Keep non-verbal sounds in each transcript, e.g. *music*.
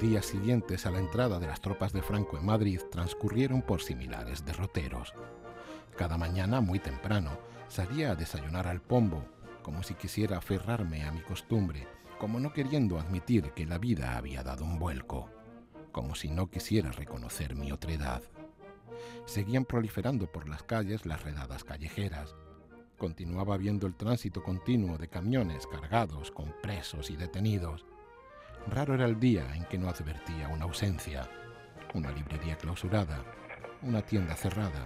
Días siguientes a la entrada de las tropas de Franco en Madrid transcurrieron por similares derroteros. Cada mañana, muy temprano, salía a desayunar al pombo, como si quisiera aferrarme a mi costumbre, como no queriendo admitir que la vida había dado un vuelco, como si no quisiera reconocer mi otredad. Seguían proliferando por las calles las redadas callejeras. Continuaba viendo el tránsito continuo de camiones cargados con presos y detenidos. Raro era el día en que no advertía una ausencia, una librería clausurada, una tienda cerrada.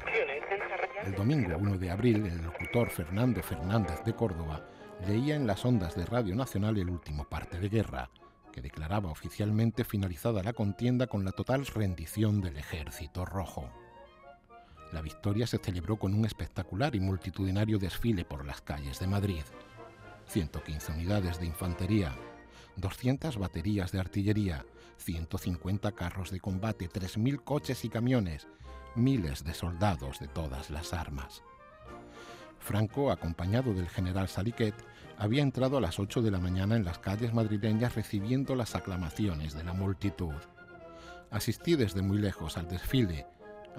El domingo 1 de abril, el locutor Fernando Fernández de Córdoba leía en las ondas de Radio Nacional el último parte de guerra, que declaraba oficialmente finalizada la contienda con la total rendición del ejército rojo. La victoria se celebró con un espectacular y multitudinario desfile por las calles de Madrid. 115 unidades de infantería, 200 baterías de artillería, 150 carros de combate, 3.000 coches y camiones, miles de soldados de todas las armas. Franco, acompañado del general Saliquet, había entrado a las 8 de la mañana en las calles madrileñas recibiendo las aclamaciones de la multitud. Asistí desde muy lejos al desfile,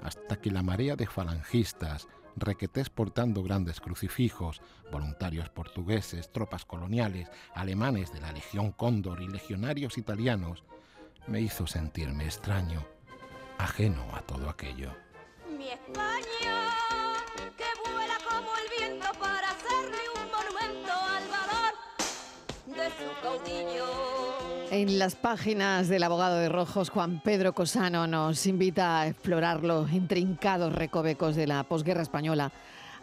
hasta que la marea de falangistas, requetés portando grandes crucifijos, voluntarios portugueses, tropas coloniales, alemanes de la Legión Cóndor y legionarios italianos, me hizo sentirme extraño, ajeno a todo aquello. Mi España, que vuela como el viento para hacerle un monumento al valor de su caudillo. En las páginas del abogado de Rojos, Juan Pedro Cosano nos invita a explorar los intrincados recovecos de la posguerra española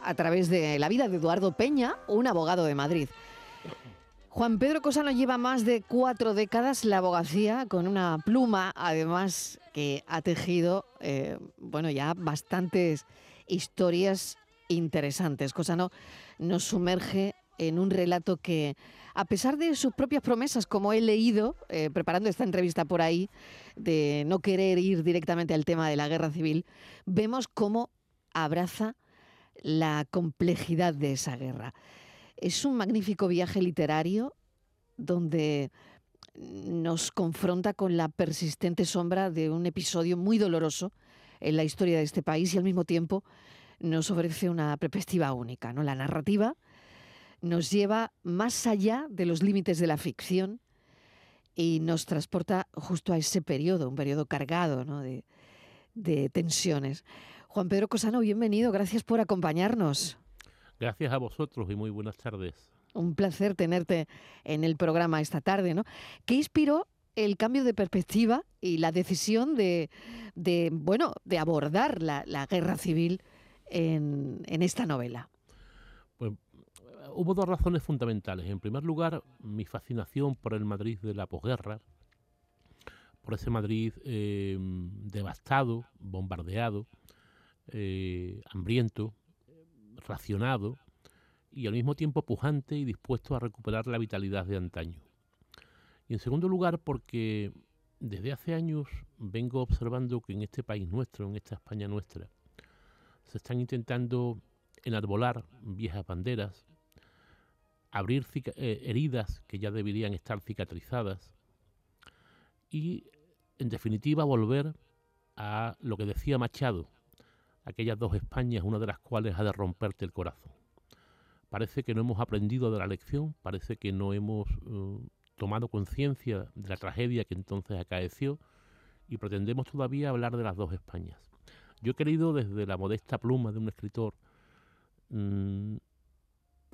a través de la vida de Eduardo Peña, un abogado de Madrid. Juan Pedro Cosano lleva más de cuatro décadas la abogacía con una pluma, además que ha tejido, eh, bueno, ya bastantes historias interesantes. Cosano nos sumerge en un relato que, a pesar de sus propias promesas, como he leído eh, preparando esta entrevista por ahí, de no querer ir directamente al tema de la guerra civil, vemos cómo abraza la complejidad de esa guerra. Es un magnífico viaje literario donde nos confronta con la persistente sombra de un episodio muy doloroso en la historia de este país y al mismo tiempo nos ofrece una perspectiva única, ¿no? La narrativa nos lleva más allá de los límites de la ficción y nos transporta justo a ese periodo, un periodo cargado de, de tensiones. Juan Pedro Cosano, bienvenido, gracias por acompañarnos. Gracias a vosotros y muy buenas tardes. Un placer tenerte en el programa esta tarde, ¿no? ¿Qué inspiró el cambio de perspectiva y la decisión de, de bueno, de abordar la, la guerra civil en, en esta novela? Pues hubo dos razones fundamentales. En primer lugar, mi fascinación por el Madrid de la posguerra, por ese Madrid eh, devastado, bombardeado, eh, hambriento, racionado y al mismo tiempo pujante y dispuesto a recuperar la vitalidad de antaño. Y en segundo lugar, porque desde hace años vengo observando que en este país nuestro, en esta España nuestra, se están intentando enarbolar viejas banderas, abrir eh, heridas que ya deberían estar cicatrizadas y, en definitiva, volver a lo que decía Machado, aquellas dos Españas, una de las cuales ha de romperte el corazón. Parece que no hemos aprendido de la lección, parece que no hemos uh, tomado conciencia de la tragedia que entonces acaeció y pretendemos todavía hablar de las dos Españas. Yo he querido, desde la modesta pluma de un escritor, mmm,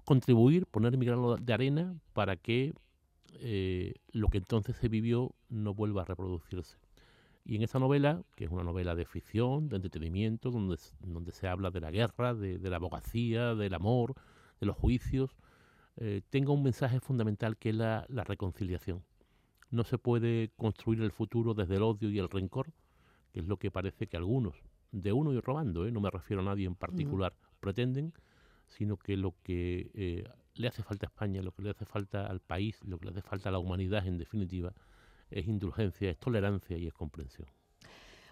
contribuir, poner mi grano de arena para que eh, lo que entonces se vivió no vuelva a reproducirse. Y en esa novela, que es una novela de ficción, de entretenimiento, donde, donde se habla de la guerra, de, de la abogacía, del amor, de los juicios, eh, tenga un mensaje fundamental que es la, la, reconciliación. No se puede construir el futuro desde el odio y el rencor, que es lo que parece que algunos, de uno y robando, ¿eh? no me refiero a nadie en particular, pretenden, sino que lo que eh, le hace falta a España, lo que le hace falta al país, lo que le hace falta a la humanidad en definitiva, es indulgencia, es tolerancia y es comprensión.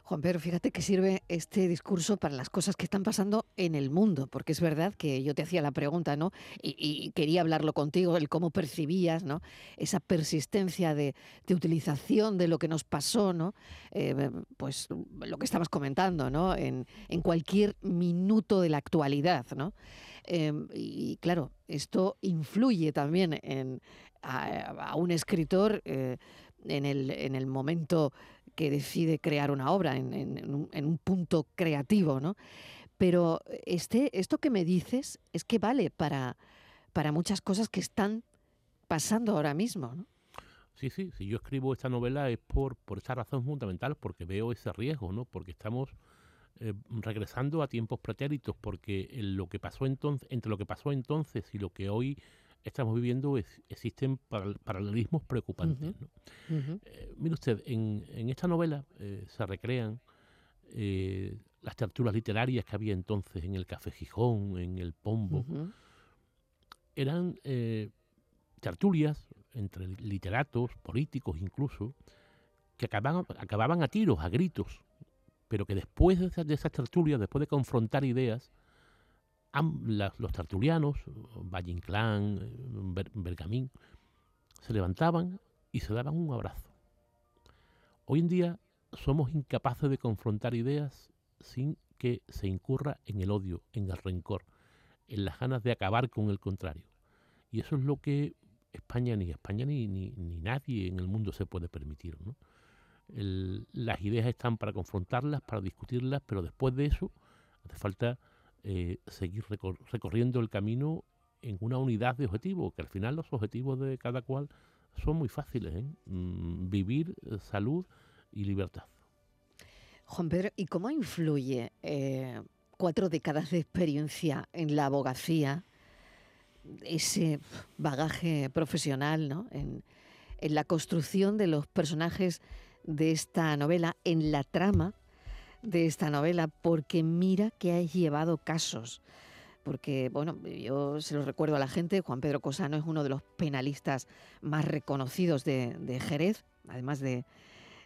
Juan Pedro, fíjate que sirve este discurso para las cosas que están pasando en el mundo, porque es verdad que yo te hacía la pregunta, ¿no? Y, quería hablarlo contigo, el cómo percibías, ¿no? Esa persistencia de, utilización de lo que nos pasó, ¿no? Eh, pues lo que estabas comentando, ¿no? En, cualquier minuto de la actualidad, ¿no? Em, y claro, esto influye también en, a, un escritor eh, en, el, en el momento que decide crear una obra en, un, punto creativo, ¿no? Pero este, esto que me dices es que vale para, para muchas cosas que están pasando ahora mismo, ¿no? Sí, sí, si yo escribo esta novela es por, por esa razón fundamental, porque veo ese riesgo, ¿no? Porque estamos eh, regresando a tiempos pretéritos, porque lo que pasó entonces, entre lo que pasó entonces y lo que hoy estamos viviendo existen paralelismos preocupantes. Eh, mire usted, en, esta novela eh, se recrean eh, las tertulias literarias que había entonces en el Café Gijón, en el Pombo. Eran tertulias entre literatos, políticos incluso, que acababan, acababan a tiros, a gritos, pero que después de esas, tertulias, después de confrontar ideas, los tertulianos, Valle Inclán, Bergamín, se levantaban y se daban un abrazo. Hoy en día somos incapaces de confrontar ideas sin que se incurra en el odio, en el rencor, en las ganas de acabar con el contrario. Y eso es lo que España, ni España ni, ni, nadie en el mundo se puede permitir. Las ideas están para confrontarlas, para discutirlas, pero después de eso hace falta eh, seguir recorriendo el camino en una unidad de objetivos, que al final los objetivos de cada cual son muy fáciles, ¿eh? mm, vivir, eh, salud y libertad. Juan Pedro, ¿y cómo influye cuatro décadas de experiencia en la abogacía, ese bagaje profesional, ¿no? en, en la construcción de los personajes de esta novela, en la trama de esta novela, porque mira que ha llevado casos. Porque, bueno, yo se lo recuerdo a la gente, Juan Pedro Cosano es uno de los penalistas más reconocidos de, Jerez, además de,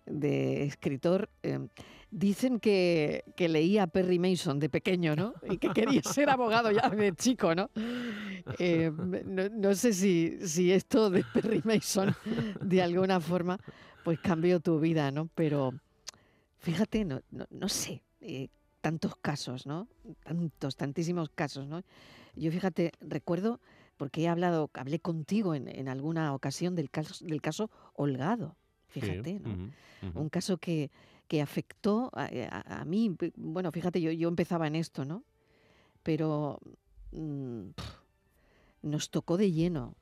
escritor. Em, dicen que, leía a Perry Mason de pequeño, ¿no? Y que quería ser abogado ya de chico, ¿no? Em, no, sé si, si esto de Perry Mason de alguna forma pues cambió tu vida, ¿no? Pero Fíjate, no, no, sé, eh, tantos casos, ¿no? Tantos, tantísimos casos, ¿no? Yo fíjate, recuerdo, porque he hablado, hablé contigo en, alguna ocasión del caso, del caso Holgado, fíjate, ¿no? Un caso que, que afectó eh, a, mí, bueno, fíjate, yo, yo empezaba en esto, ¿no? Pero mm, nos tocó de lleno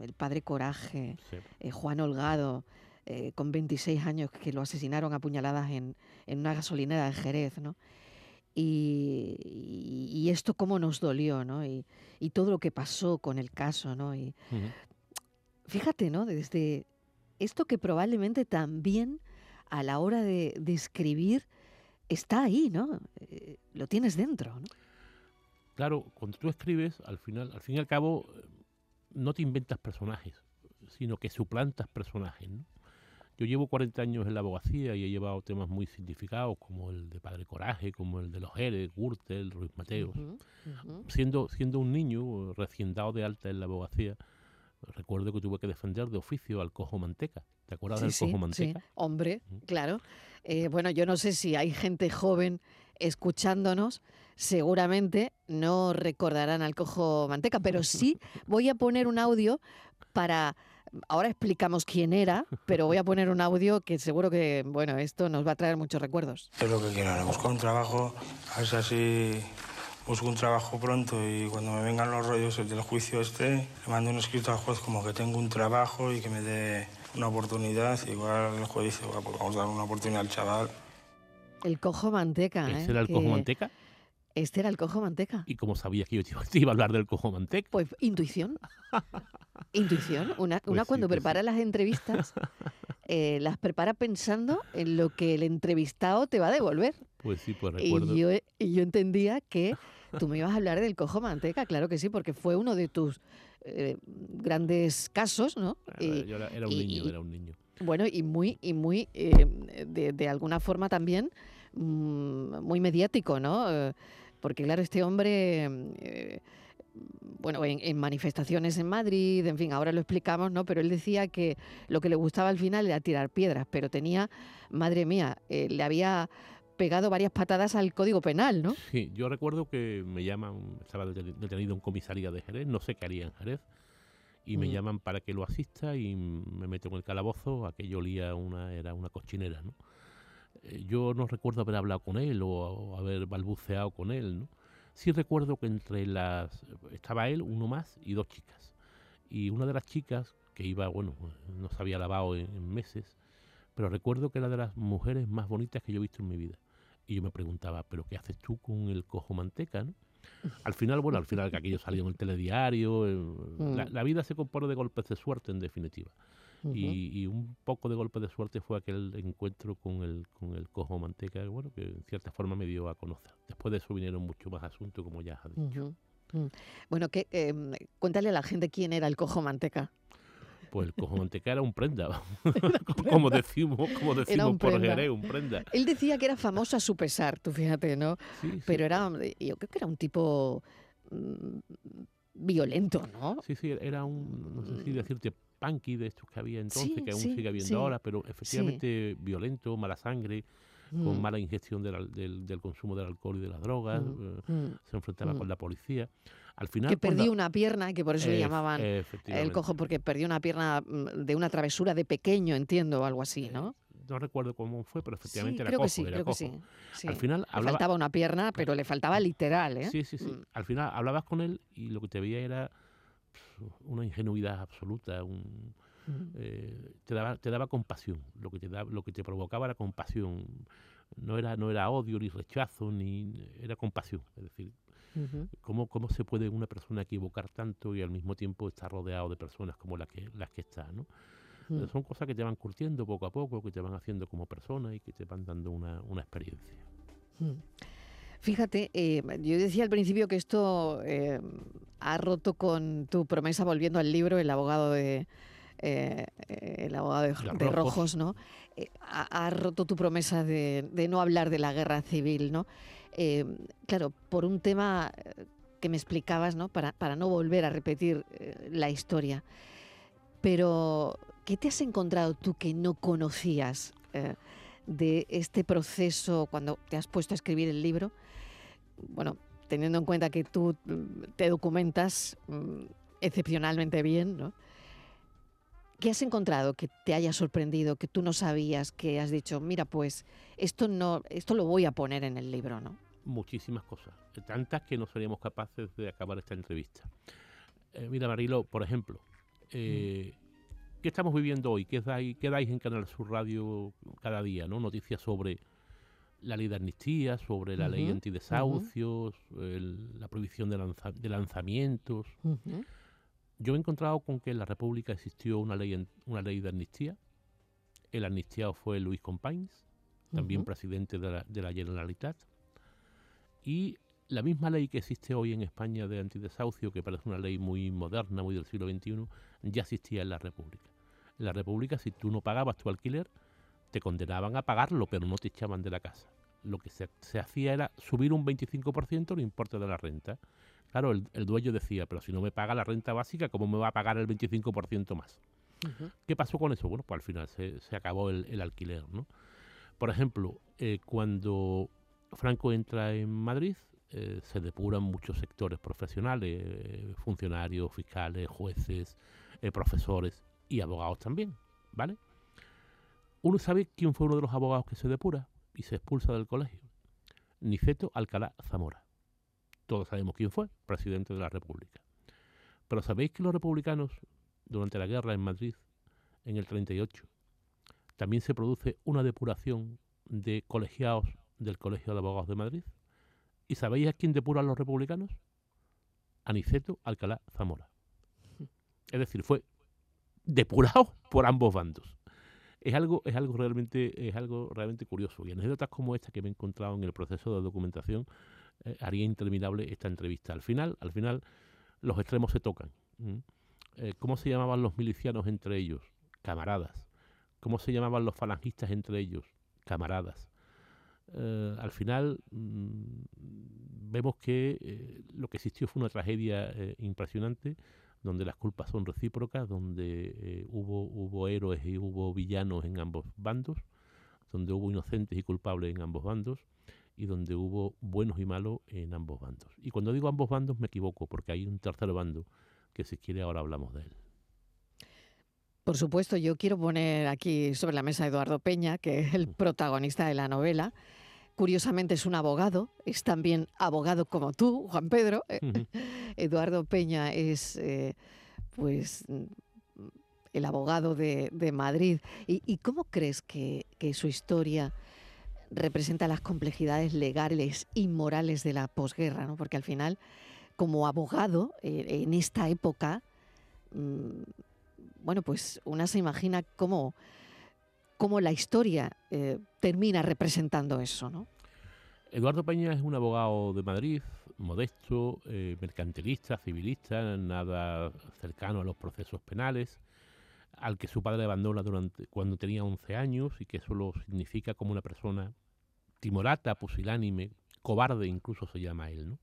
el padre Coraje, eh, Juan Holgado, eh, con 26 años que lo asesinaron a puñaladas en, una gasolinera de Jerez, ¿no? Y, esto cómo nos dolió, ¿no? Y, todo lo que pasó con el caso, ¿no? Y fíjate, ¿no? Desde esto que probablemente también a la hora de, escribir está ahí, ¿no? Eh, lo tienes dentro, ¿no? Claro, cuando tú escribes, al final, al fin y al cabo, no te inventas personajes, sino que suplantas personajes, ¿no? Yo llevo 40 años en la abogacía y he llevado temas muy significados como el de Padre Coraje, como el de los Jerez, Gürtel, Ruiz Mateos. Siendo, siendo un niño recién dado de alta en la abogacía, recuerdo que tuve que defender de oficio al cojo manteca. ¿Te acuerdas del cojo manteca? Sí, hombre, claro. Eh, bueno, yo no sé si hay gente joven escuchándonos, seguramente no recordarán al cojo manteca, pero sí *laughs* voy a poner un audio para Ahora explicamos quién era, pero voy a poner un audio que seguro que, bueno, esto nos va a traer muchos recuerdos. Es lo que quiero, ahora busco un trabajo, a ver si así busco un trabajo pronto y cuando me vengan los rollos del juicio este, le mando un escrito al juez como que tengo un trabajo y que me dé una oportunidad. Igual el juez dice, pues vamos a dar una oportunidad al chaval. El cojo manteca, ¿eh? ¿Ese era el cojo manteca? Este era el cojo manteca. ¿Y cómo sabías que yo te iba a hablar del cojo manteca? Pues intuición. *laughs* intuición. Una, pues cuando pues prepara las entrevistas, *laughs* eh, las prepara pensando en lo que el entrevistado te va a devolver. Pues sí, pues recuerdo. Y yo, y yo entendía que tú me ibas a hablar del cojo manteca, claro que sí, porque fue uno de tus eh, grandes casos, ¿no? yo era, un niño, era un niño. Bueno, y muy, y muy, eh, de, de alguna forma también muy mediático, ¿no? Eh, porque claro, este hombre, eh, bueno, en, en manifestaciones en Madrid, en fin, ahora lo explicamos, ¿no? Pero él decía que lo que le gustaba al final era tirar piedras, pero tenía, madre mía, eh, le había pegado varias patadas al Código Penal, ¿no? Sí, yo recuerdo que me llaman, estaba deteni- detenido en comisaría de Jerez, no sé qué haría en Jerez, y me Mm. llaman para que lo asista y me meto en el calabozo, aquello olía una, era una cochinera, ¿no? Eh, Yo no recuerdo haber hablado con él o, o haber balbuceado con él, ¿no? Sí recuerdo que entre las... estaba él, uno más y dos chicas. Y una de las chicas, que iba, bueno, no se había lavado en, en meses, pero recuerdo que era de las mujeres más bonitas que yo he visto en mi vida. Y yo me preguntaba, ¿pero qué haces tú con el cojo manteca, no? Al final, bueno, al final que aquello salió en el telediario, eh, *laughs* la, Mm. la vida se compone de golpes de suerte, en definitiva. Ujú. y, y un poco de golpe de suerte fue aquel encuentro con el, con el cojo manteca, bueno, que en cierta forma me dio a conocer. Después de eso vinieron muchos más asuntos, como ya has dicho. Ujú. Mm. Bueno, que, em, cuéntale a la gente quién era el cojo manteca. Pues el cojo manteca era un prenda, *laughs* *laughs* como decimos, como decimos por prenda. Jerez, un prenda. Él decía que era famoso a su pesar, tú fíjate, ¿no? Sí, sí. Pero era, yo creo que era un tipo mm, violento, ¿no? Sí, sí, era un, no sé si decirte, punky de estos que había entonces, Sí, que aún sí, sigue habiendo sí. ahora, pero efectivamente violento, mala sangre, con Mm, mala ingestión del, al- del, del consumo del alcohol y de las drogas, Mm, eh, mm. se enfrentaba con la policía. Al final... Que la- perdió una pierna, que por eso le llamaban el cojo, porque perdió una pierna de una travesura de pequeño, entiendo, o algo así, ¿no? No recuerdo cómo fue, pero efectivamente era creo cojo. que sí, creo que sí. sí. Al final Le hablaba, faltaba una pierna, pero le faltaba literal, ¿eh? Sí, sí, sí. Al final hablabas con él y lo que te veía era una ingenuidad absoluta, un, eh, te daba te daba compasión, lo que te daba, lo que te provocaba era compasión. No era no era odio ni rechazo ni era compasión, es decir, cómo cómo se puede una persona equivocar tanto y al mismo tiempo estar rodeado de personas como las que las que está, ¿no? Son cosas que te van curtiendo poco a poco, que te van haciendo como persona y que te van dando una, una experiencia. Fíjate, eh, yo decía al principio que esto eh, ha roto con tu promesa, volviendo al libro, el abogado de eh, el abogado de, Rojos. Rojos, ¿no? Ha, ha roto tu promesa de, de no hablar de la guerra civil, ¿no? Claro, por un tema que me explicabas, ¿no? Para, para no volver a repetir la historia. Pero, ¿qué te has encontrado tú que no conocías de este proceso cuando te has puesto a escribir el libro? Bueno, teniendo en cuenta que tú mm, te documentas mm, excepcionalmente bien, ¿no? ¿Qué has encontrado que te haya sorprendido, que tú no sabías, que has dicho, mira, pues esto no, esto lo voy a poner en el libro, ¿no? muchísimas cosas, tantas que no seríamos capaces de acabar esta entrevista. Eh, mira, Marilo, por ejemplo, eh, ¿qué estamos viviendo hoy? ¿Qué dais, qué dais en Canal Sur Radio cada día? ¿no? Noticias sobre la ley de amnistía, sobre la ley Ujú, antidesahucios, el- la prohibición de, lanza- de lanzamientos. Ujú, Yo me he encontrado con que en la República existió una ley, en- una ley de amnistía. El amnistiado fue Luis Companys, también presidente de la, de la Generalitat. Y la misma ley que existe hoy en España de antidesahucio, que parece una ley muy moderna, muy del siglo XXI, ya existía en la República. En la República, si tú no pagabas tu alquiler, te condenaban a pagarlo, pero no te echaban de la casa. Lo que se, se hacía era subir un 25% el importe de la renta. Claro, el, el dueño decía, pero si no me paga la renta básica, ¿cómo me va a pagar el 25% más? Ujú. ¿Qué pasó con eso? Bueno, pues al final se, se acabó el, el alquiler, ¿no? Por ejemplo, eh, cuando Franco entra en Madrid, eh, se depuran muchos sectores profesionales, eh, funcionarios, fiscales, jueces, profesores y abogados también, ¿vale? Uno sabe quién fue uno de los abogados que se depura y se expulsa del colegio. Niceto Alcalá Zamora. Todos sabemos quién fue, presidente de la República. Pero ¿sabéis que los republicanos, durante la guerra en Madrid, en el 38, también se produce una depuración de colegiados del Colegio de Abogados de Madrid? ¿Y sabéis a quién depuran los republicanos? Aniceto Alcalá Zamora. Es decir, fue depurado por ambos bandos. Es algo, es algo realmente, es algo realmente curioso. Y anécdotas como esta que me he encontrado en el proceso de documentación eh, haría interminable esta entrevista. Al final, al final, los extremos se tocan. Eh, ¿Cómo se llamaban los milicianos entre ellos? Camaradas. ¿Cómo se llamaban los falangistas entre ellos? Camaradas. eh, al final mm, vemos que eh, lo que existió fue una tragedia impresionante, donde las culpas son recíprocas, donde hubo, hubo héroes y hubo villanos en ambos bandos, donde hubo inocentes y culpables en ambos bandos, y donde hubo buenos y malos en ambos bandos. Y cuando digo ambos bandos me equivoco, porque hay un tercer bando que si quiere ahora hablamos de él. Por supuesto, yo quiero poner aquí sobre la mesa a Eduardo Peña, que es el protagonista de la novela. Curiosamente es un abogado, es también abogado como tú, Juan Pedro. *laughs* Eduardo Peña es, eh, pues, el abogado de, Madrid. ¿Y, cómo crees que, su historia representa las complejidades legales y morales de la posguerra? ¿no? Porque al final, como abogado, eh, en esta época, mm, bueno, pues una se imagina cómo, cómo la historia eh, termina representando eso, ¿no? Eduardo Peña es un abogado de Madrid, modesto, eh, mercantilista, civilista, nada cercano a los procesos penales, al que su padre abandona durante, cuando tenía 11 años y que eso lo significa como una persona timorata, pusilánime, cobarde incluso se llama él. ¿no?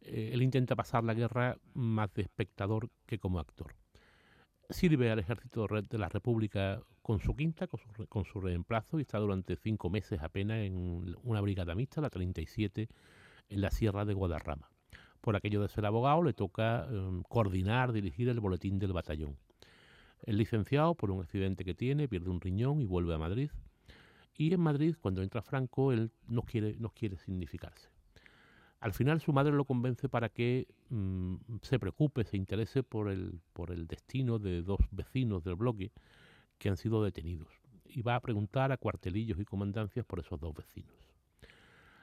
Eh, él intenta pasar la guerra más de espectador que como actor sirve al ejército de la República con su quinta, con su, reemplazo, y está durante cinco meses apenas en una brigada mixta, la 37, en la Sierra de Guadarrama. Por aquello de ser abogado, le toca em, coordinar, dirigir el boletín del batallón. El licenciado, por un accidente que tiene, pierde un riñón y vuelve a Madrid. Y en Madrid, cuando entra Franco, él no quiere, no quiere significarse. Al final su madre lo convence para que mm, se preocupe, se interese por el, por el destino de dos vecinos del bloque que han sido detenidos. Y va a preguntar a cuartelillos y comandancias por esos dos vecinos.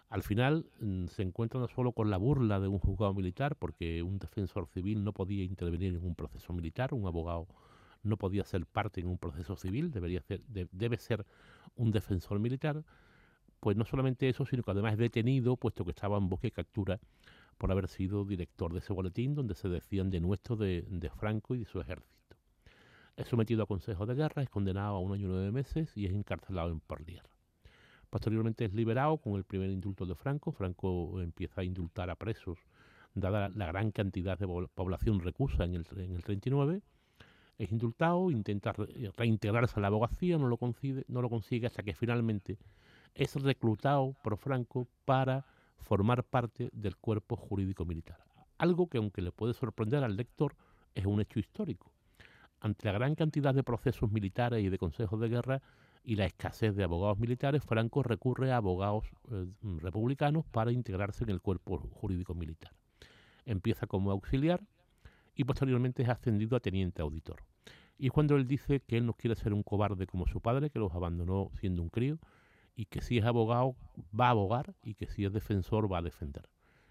Al final mm, se encuentra solo con la burla de un juzgado militar, porque un defensor civil no podía intervenir en un proceso militar, un abogado no podía ser parte en un proceso civil, debería ser, debe ser un defensor militar, pues no solamente eso, sino que además es detenido, puesto que estaba en bosque de captura por haber sido director de ese boletín donde se decían de nuestro de, Franco y de su ejército. Es sometido a consejo de guerra, es condenado a un año y nueve meses y es encarcelado en Porlier. Posteriormente es liberado con el primer indulto de Franco. Franco empieza a indultar a presos, dada la gran cantidad de población recusa en el, en el 39. Es indultado, intenta reintegrarse a la abogacía, no lo, consigue, no lo consigue hasta que finalmente es reclutado por Franco para formar parte del cuerpo jurídico militar. Algo que aunque le puede sorprender al lector, es un hecho histórico. Ante la gran cantidad de procesos militares y de consejos de guerra y la escasez de abogados militares, Franco recurre a abogados eh, republicanos para integrarse en el cuerpo jurídico militar. Empieza como auxiliar y posteriormente es ascendido a teniente auditor. Y cuando él dice que él no quiere ser un cobarde como su padre, que los abandonó siendo un crío, y que si es abogado va a abogar y que si es defensor va a defender.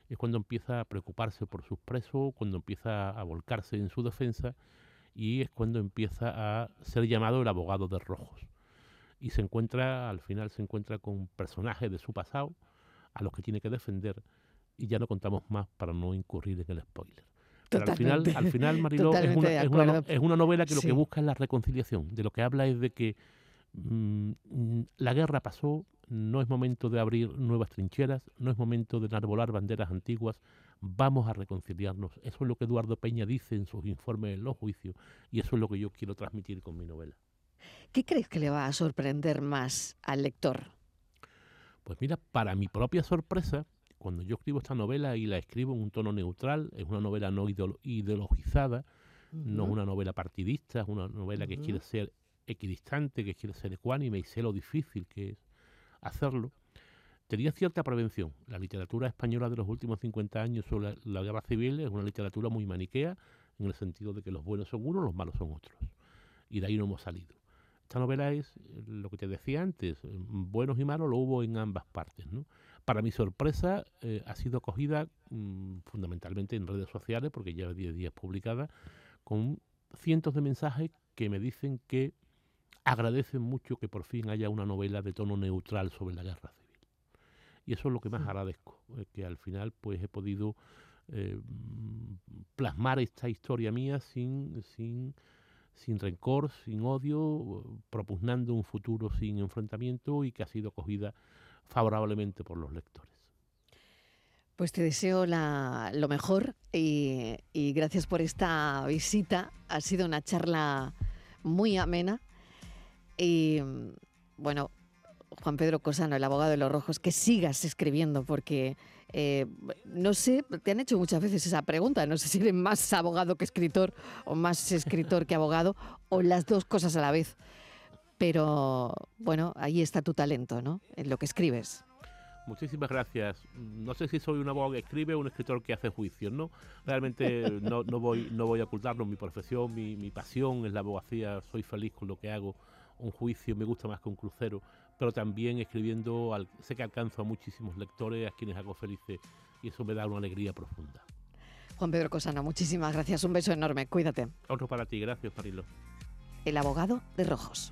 Es cuando empieza a preocuparse por sus presos, cuando empieza a volcarse en su defensa y es cuando empieza a ser llamado el abogado de rojos. Y se encuentra, al final se encuentra con personajes de su pasado a los que tiene que defender y ya no contamos más para no incurrir en el spoiler. Pero al final, al final Mariló, es una, es, una, novela que lo que busca es la reconciliación. De lo que habla es de que la guerra pasó, no es momento de abrir nuevas trincheras, no es momento de enarbolar banderas antiguas, vamos a reconciliarnos. Eso es lo que Eduardo Peña dice en sus informes en los juicios y eso es lo que yo quiero transmitir con mi novela. ¿Qué crees que le va a sorprender más al lector? Pues mira, para mi propia sorpresa, cuando yo escribo esta novela y la escribo en un tono neutral, es una novela no ideologizada, no es una novela partidista, es una novela que quiere ser equidistante, que quiere ser ecuánime y sé lo difícil que es hacerlo, tenía cierta prevención. La literatura española de los últimos 50 años sobre la, guerra civil es una literatura muy maniquea, en el sentido de que los buenos son unos, los malos son otros. Y de ahí no hemos salido. Esta novela es eh, lo que te decía antes, eh, buenos y malos lo hubo en ambas partes. ¿no? Para mi sorpresa, eh, ha sido acogida mm, fundamentalmente en redes sociales, porque lleva 10 días publicada, con cientos de mensajes que me dicen que agradecen mucho que por fin haya una novela de tono neutral sobre la guerra civil. Y eso es lo que más agradezco, eh, que al final pues he podido eh, plasmar esta historia mía sin, sin, sin rencor, sin odio, propugnando un futuro sin enfrentamiento y que ha sido acogida favorablemente por los lectores. Pues te deseo lo mejor y, y, gracias por esta visita. Ha sido una charla muy amena. Y bueno, Juan Pedro Cosano, el abogado de los rojos, que sigas escribiendo porque eh, no sé, te han hecho muchas veces esa pregunta, no sé si eres más abogado que escritor o más escritor que abogado o las dos cosas a la vez. Pero bueno, ahí está tu talento, ¿no? En lo que escribes. Muchísimas gracias. No sé si soy un abogado que escribe o un escritor que hace juicios, ¿no? Realmente no, no, voy, no voy a ocultarlo. Mi profesión, mi, mi pasión es la abogacía. Soy feliz con lo que hago. Un juicio me gusta más que un crucero pero también escribiendo, sé que alcanzo a muchísimos lectores, a quienes hago felices y eso me da una alegría profunda. Juan Pedro Cosano, muchísimas gracias, un beso enorme, cuídate. Otro para ti, gracias Marilo. El abogado de Rojos.